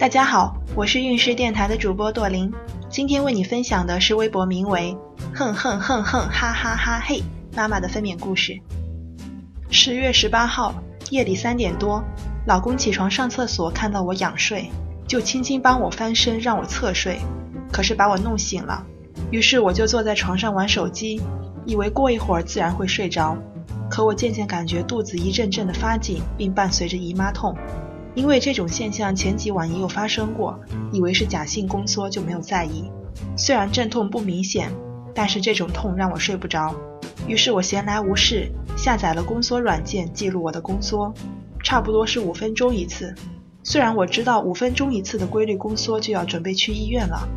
大家好，我是运势电台的主播朵琳，今天为你分享的是微博名为“哼哼哼哼哈哈哈嘿”妈妈的分娩故事。十月十八号夜里三点多，老公起床上厕所，看到我仰睡，就轻轻帮我翻身，让我侧睡，可是把我弄醒了。于是我就坐在床上玩手机，以为过一会儿自然会睡着，可我渐渐感觉肚子一阵阵的发紧，并伴随着姨妈痛。因为这种现象前几晚也有发生过，以为是假性宫缩就没有在意。虽然阵痛不明显，但是这种痛让我睡不着。于是我闲来无事，下载了宫缩软件记录我的宫缩，差不多是五分钟一次。虽然我知道五分钟一次的规律宫缩就要准备去医院了，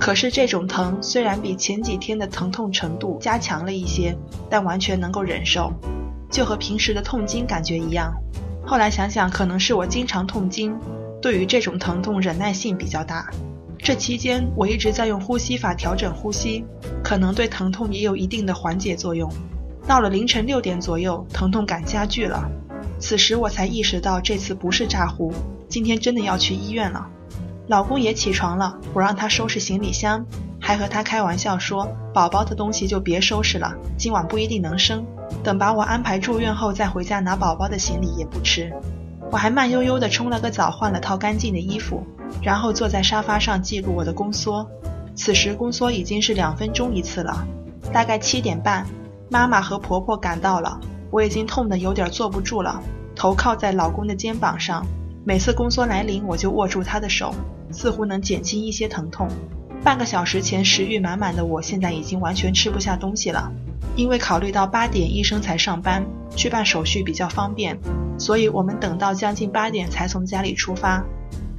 可是这种疼虽然比前几天的疼痛程度加强了一些，但完全能够忍受，就和平时的痛经感觉一样。后来想想，可能是我经常痛经，对于这种疼痛忍耐性比较大。这期间我一直在用呼吸法调整呼吸，可能对疼痛也有一定的缓解作用。到了凌晨六点左右，疼痛感加剧了，此时我才意识到这次不是诈糊，今天真的要去医院了。老公也起床了，我让他收拾行李箱，还和他开玩笑说：“宝宝的东西就别收拾了，今晚不一定能生。”等把我安排住院后，再回家拿宝宝的行李也不迟。我还慢悠悠地冲了个澡，换了套干净的衣服，然后坐在沙发上记录我的宫缩。此时宫缩已经是两分钟一次了。大概七点半，妈妈和婆婆赶到了，我已经痛得有点坐不住了，头靠在老公的肩膀上。每次宫缩来临，我就握住他的手，似乎能减轻一些疼痛。半个小时前食欲满满的我，现在已经完全吃不下东西了。因为考虑到八点医生才上班，去办手续比较方便，所以我们等到将近八点才从家里出发。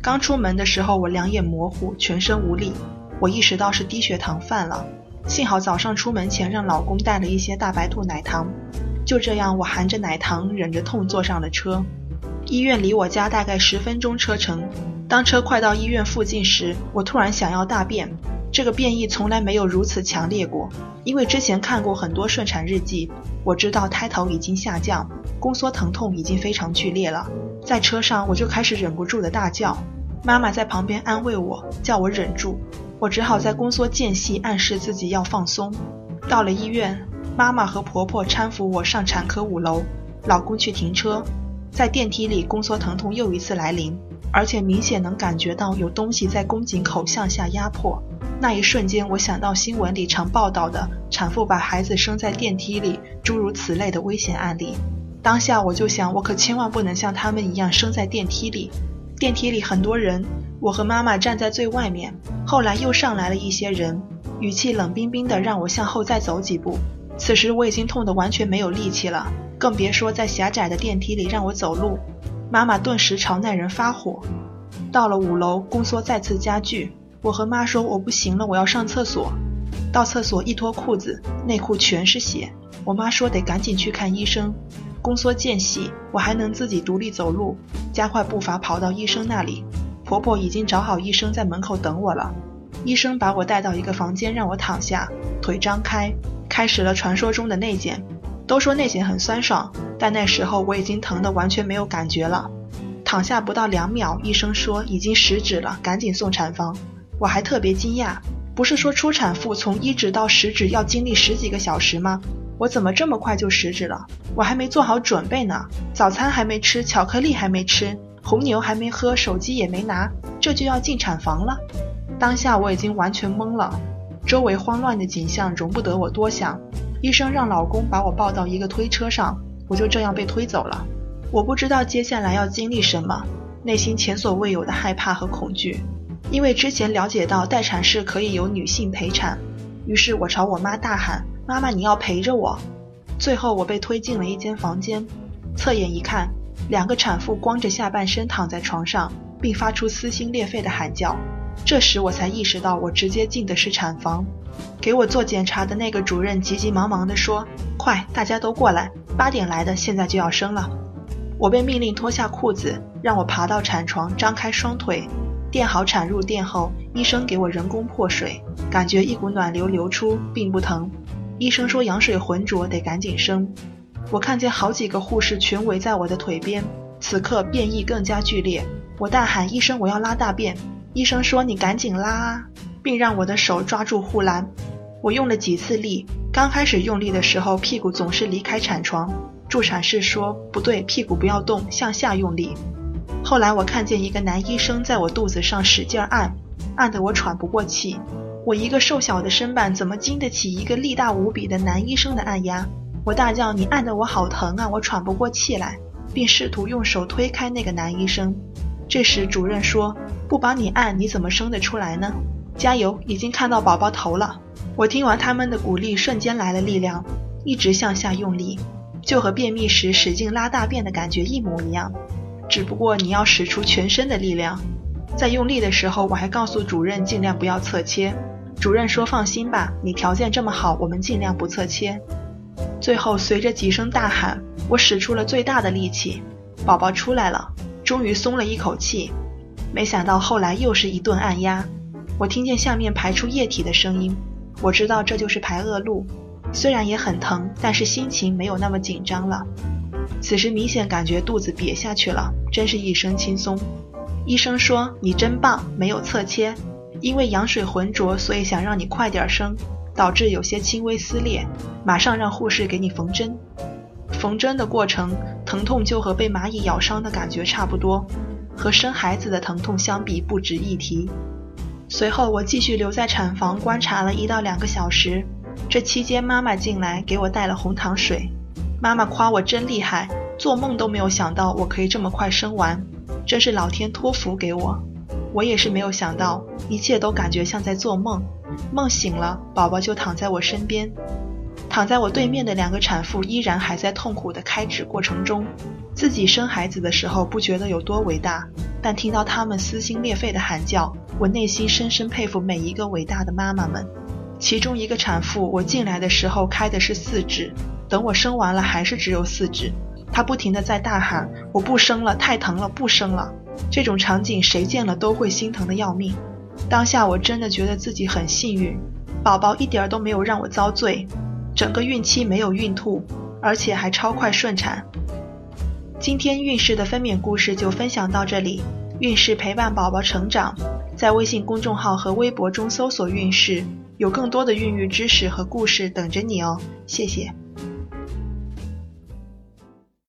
刚出门的时候，我两眼模糊，全身无力，我意识到是低血糖犯了。幸好早上出门前让老公带了一些大白兔奶糖，就这样我含着奶糖，忍着痛坐上了车。医院离我家大概十分钟车程。当车快到医院附近时，我突然想要大便。这个变异从来没有如此强烈过，因为之前看过很多顺产日记，我知道胎头已经下降，宫缩疼痛已经非常剧烈了。在车上我就开始忍不住的大叫，妈妈在旁边安慰我，叫我忍住，我只好在宫缩间隙暗示自己要放松。到了医院，妈妈和婆婆搀扶我上产科五楼，老公去停车，在电梯里宫缩疼痛又一次来临，而且明显能感觉到有东西在宫颈口向下压迫。那一瞬间，我想到新闻里常报道的产妇把孩子生在电梯里，诸如此类的危险案例。当下我就想，我可千万不能像他们一样生在电梯里。电梯里很多人，我和妈妈站在最外面。后来又上来了一些人，语气冷冰冰的，让我向后再走几步。此时我已经痛得完全没有力气了，更别说在狭窄的电梯里让我走路。妈妈顿时朝那人发火。到了五楼，宫缩再次加剧。我和妈说我不行了，我要上厕所。到厕所一脱裤子，内裤全是血。我妈说得赶紧去看医生。宫缩间隙，我还能自己独立走路，加快步伐跑到医生那里。婆婆已经找好医生在门口等我了。医生把我带到一个房间，让我躺下，腿张开，开始了传说中的内检。都说内检很酸爽，但那时候我已经疼得完全没有感觉了。躺下不到两秒，医生说已经十指了，赶紧送产房。我还特别惊讶，不是说初产妇从一指到十指要经历十几个小时吗？我怎么这么快就十指了？我还没做好准备呢，早餐还没吃，巧克力还没吃，红牛还没喝，手机也没拿，这就要进产房了。当下我已经完全懵了，周围慌乱的景象容不得我多想。医生让老公把我抱到一个推车上，我就这样被推走了。我不知道接下来要经历什么，内心前所未有的害怕和恐惧。因为之前了解到待产室可以由女性陪产，于是我朝我妈大喊：“妈妈，你要陪着我！”最后我被推进了一间房间，侧眼一看，两个产妇光着下半身躺在床上，并发出撕心裂肺的喊叫。这时我才意识到，我直接进的是产房。给我做检查的那个主任急急忙忙地说：“快，大家都过来，八点来的，现在就要生了。”我被命令脱下裤子，让我爬到产床，张开双腿。垫好产褥垫后，医生给我人工破水，感觉一股暖流流出，并不疼。医生说羊水浑浊，得赶紧生。我看见好几个护士全围在我的腿边，此刻变异更加剧烈，我大喊：“医生，我要拉大便！”医生说：“你赶紧拉啊！”并让我的手抓住护栏。我用了几次力，刚开始用力的时候，屁股总是离开产床。助产士说：“不对，屁股不要动，向下用力。”后来我看见一个男医生在我肚子上使劲按，按得我喘不过气。我一个瘦小的身板怎么经得起一个力大无比的男医生的按压？我大叫：“你按得我好疼啊！我喘不过气来！”并试图用手推开那个男医生。这时主任说：“不帮你按，你怎么生得出来呢？加油，已经看到宝宝头了。”我听完他们的鼓励，瞬间来了力量，一直向下用力，就和便秘时使劲拉大便的感觉一模一样。只不过你要使出全身的力量。在用力的时候，我还告诉主任尽量不要侧切。主任说：“放心吧，你条件这么好，我们尽量不侧切。”最后随着几声大喊，我使出了最大的力气，宝宝出来了。终于松了一口气，没想到后来又是一顿按压。我听见下面排出液体的声音，我知道这就是排恶露。虽然也很疼，但是心情没有那么紧张了。此时明显感觉肚子瘪下去了，真是一身轻松。医生说你真棒，没有侧切，因为羊水浑浊，所以想让你快点生，导致有些轻微撕裂，马上让护士给你缝针。缝针的过程，疼痛就和被蚂蚁咬伤的感觉差不多，和生孩子的疼痛相比不值一提。随后我继续留在产房观察了一到两个小时，这期间妈妈进来给我带了红糖水。妈妈夸我真厉害，做梦都没有想到我可以这么快生完，真是老天托福给我。我也是没有想到，一切都感觉像在做梦，梦醒了，宝宝就躺在我身边。躺在我对面的两个产妇依然还在痛苦的开指过程中。自己生孩子的时候不觉得有多伟大，但听到他们撕心裂肺的喊叫，我内心深深佩服每一个伟大的妈妈们。其中一个产妇，我进来的时候开的是四指，等我生完了还是只有四指。她不停的在大喊：“我不生了，太疼了，不生了。”这种场景谁见了都会心疼的要命。当下我真的觉得自己很幸运，宝宝一点都没有让我遭罪。整个孕期没有孕吐，而且还超快顺产。今天孕氏的分娩故事就分享到这里。孕氏陪伴宝宝成长，在微信公众号和微博中搜索“孕氏”，有更多的孕育知识和故事等着你哦。谢谢。